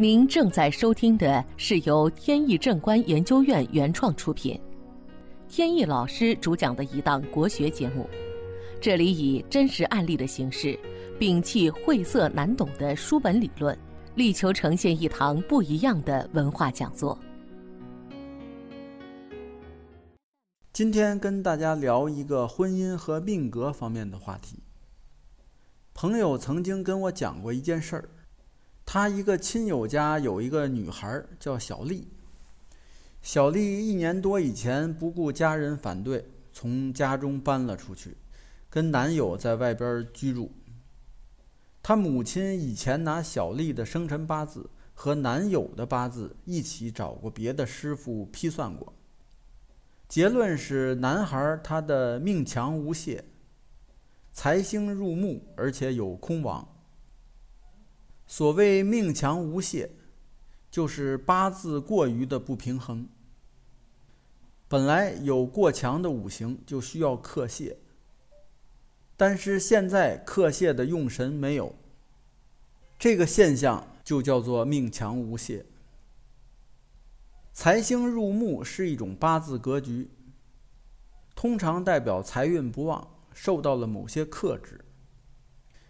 您正在收听的是由天意正观研究院原创出品，天意老师主讲的一档国学节目。这里以真实案例的形式，摒弃晦涩难懂的书本理论，力求呈现一堂不一样的文化讲座。今天跟大家聊一个婚姻和命格方面的话题。朋友曾经跟我讲过一件事儿，他一个亲友家有一个女孩叫小丽。小丽一年多以前不顾家人反对，从家中搬了出去，跟男友在外边居住。她母亲以前拿小丽的生辰八字和男友的八字一起找过别的师傅批算过，结论是男孩他的命强无泄。财星入木，而且有空亡。所谓命强无泄，就是八字过于的不平衡。本来有过强的五行，就需要克泄，但是现在克泄的用神没有，这个现象就叫做命强无泄。财星入木是一种八字格局，通常代表财运不旺。受到了某些克制，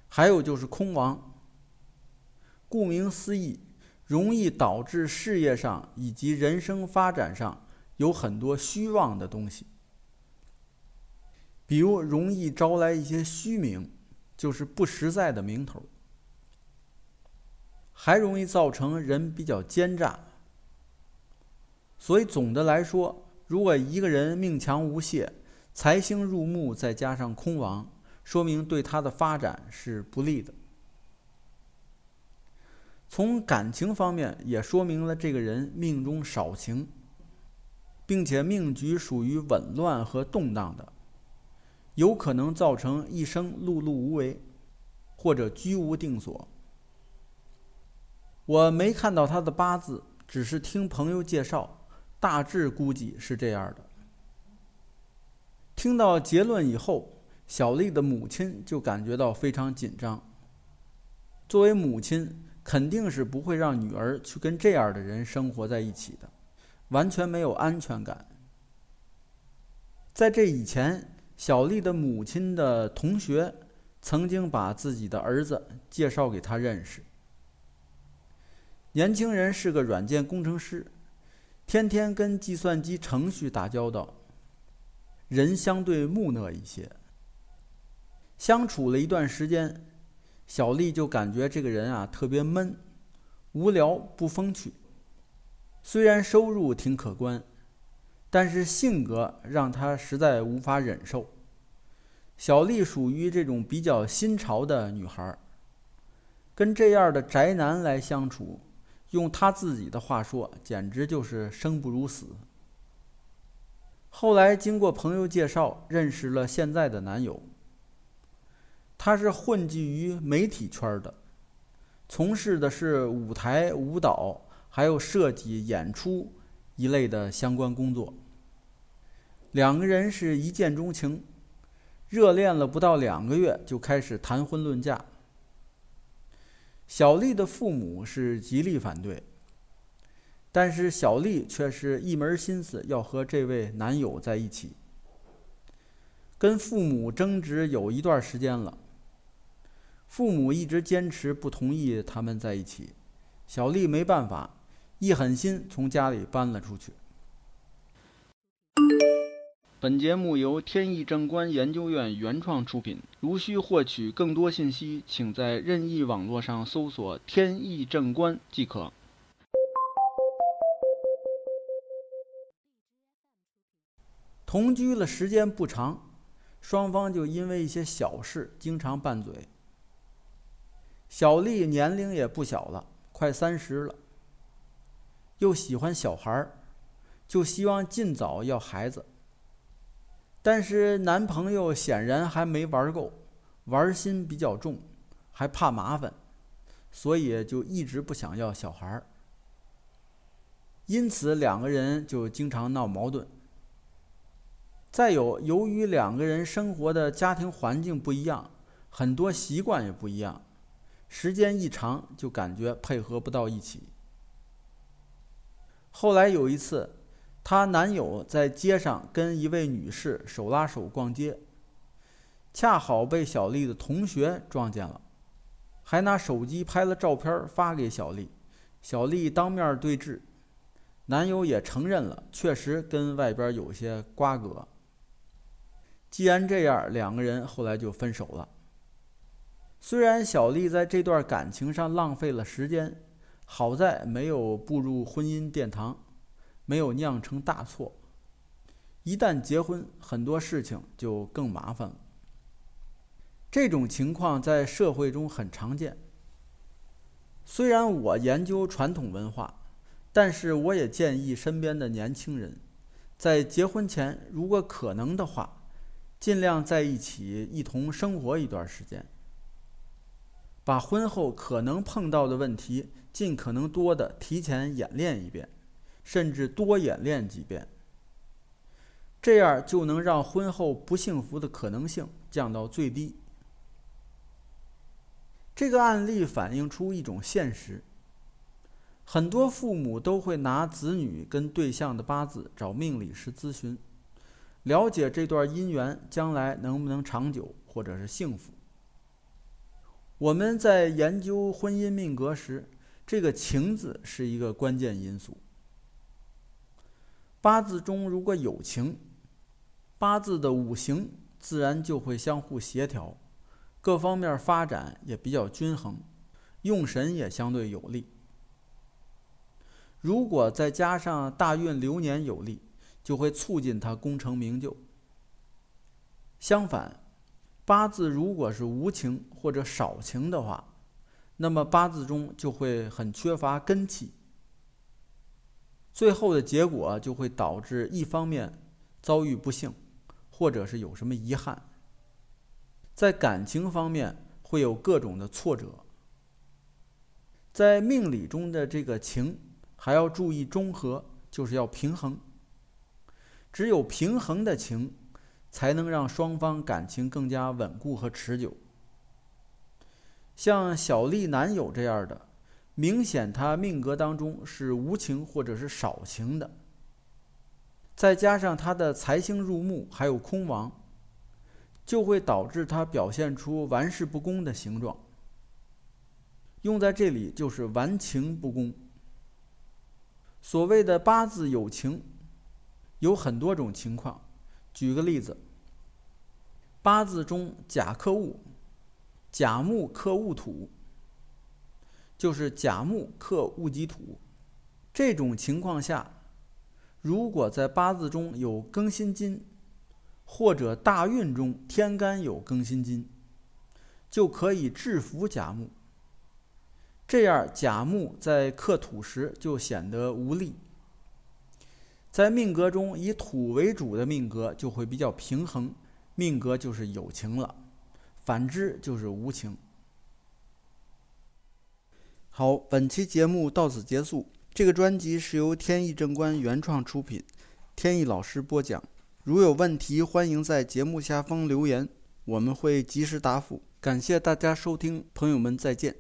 还有就是空亡。顾名思义，容易导致事业上以及人生发展上有很多虚妄的东西，比如容易招来一些虚名，就是不实在的名头，还容易造成人比较奸诈。所以总的来说，如果一个人命强无泄，财星入木，再加上空亡，说明对他的发展是不利的。从感情方面，也说明了这个人命中少情，并且命局属于紊乱和动荡的，有可能造成一生碌碌无为，或者居无定所。我没看到他的八字，只是听朋友介绍，大致估计是这样的。听到结论以后，小丽的母亲就感觉到非常紧张。作为母亲，肯定是不会让女儿去跟这样的人生活在一起的，完全没有安全感。在这以前，小丽的母亲的同学曾经把自己的儿子介绍给她认识。年轻人是个软件工程师，天天跟计算机程序打交道。人相对木讷一些，相处了一段时间，小丽就感觉这个人啊特别闷、无聊、不风趣。虽然收入挺可观，但是性格让她实在无法忍受。小丽属于这种比较新潮的女孩，跟这样的宅男来相处，用她自己的话说，简直就是生不如死。后来经过朋友介绍，认识了现在的男友。他是混迹于媒体圈的，从事的是舞台舞蹈，还有设计演出一类的相关工作。两个人是一见钟情，热恋了不到两个月就开始谈婚论嫁。小丽的父母是极力反对。但是小丽却是一门心思要和这位男友在一起，跟父母争执有一段时间了。父母一直坚持不同意他们在一起，小丽没办法，一狠心从家里搬了出去。本节目由天意正观研究院原创出品，如需获取更多信息，请在任意网络上搜索“天意正观”即可。同居了时间不长，双方就因为一些小事经常拌嘴。小丽年龄也不小了，快三十了，又喜欢小孩儿，就希望尽早要孩子。但是男朋友显然还没玩够，玩心比较重，还怕麻烦，所以就一直不想要小孩儿。因此两个人就经常闹矛盾。再有，由于两个人生活的家庭环境不一样，很多习惯也不一样，时间一长就感觉配合不到一起，后来有一次，她男友在街上跟一位女士手拉手逛街，恰好被小丽的同学撞见了，还拿手机拍了照片发给小丽。小丽当面对质，男友也承认了，确实跟外边有些瓜葛。既然这样，两个人后来就分手了。虽然小丽在这段感情上浪费了时间，好在没有步入婚姻殿堂，没有酿成大错。一旦结婚，很多事情就更麻烦了。这种情况在社会中很常见。虽然我研究传统文化，但是我也建议身边的年轻人，在结婚前，如果可能的话。尽量在一起一同生活一段时间，把婚后可能碰到的问题尽可能多的提前演练一遍，甚至多演练几遍。这样就能让婚后不幸福的可能性降到最低。这个案例反映出一种现实：很多父母都会拿子女跟对象的八字找命理师咨询。了解这段姻缘将来能不能长久，或者是幸福。我们在研究婚姻命格时，这个“情”字是一个关键因素。八字中如果有情，八字的五行自然就会相互协调，各方面发展也比较均衡，用神也相对有利。如果再加上大运流年有利。就会促进他功成名就。相反，八字如果是无情或者少情的话，那么八字中就会很缺乏根气，最后的结果就会导致一方面遭遇不幸，或者是有什么遗憾，在感情方面会有各种的挫折。在命理中的这个情，还要注意中和，就是要平衡。只有平衡的情，才能让双方感情更加稳固和持久。像小丽男友这样的，明显他命格当中是无情或者是少情的，再加上他的财星入木还有空亡，就会导致他表现出玩世不恭的形状。用在这里就是玩情不恭。所谓的八字有情。有很多种情况，举个例子，八字中甲克戊，甲木克戊土，就是甲木克戊己土。这种情况下，如果在八字中有庚辛金，或者大运中天干有庚辛金，就可以制服甲木。这样甲木在克土时就显得无力。在命格中，以土为主的命格就会比较平衡，命格就是有情了；反之就是无情。好，本期节目到此结束。这个专辑是由天意正观原创出品，天意老师播讲。如有问题，欢迎在节目下方留言，我们会及时答复。感谢大家收听，朋友们再见。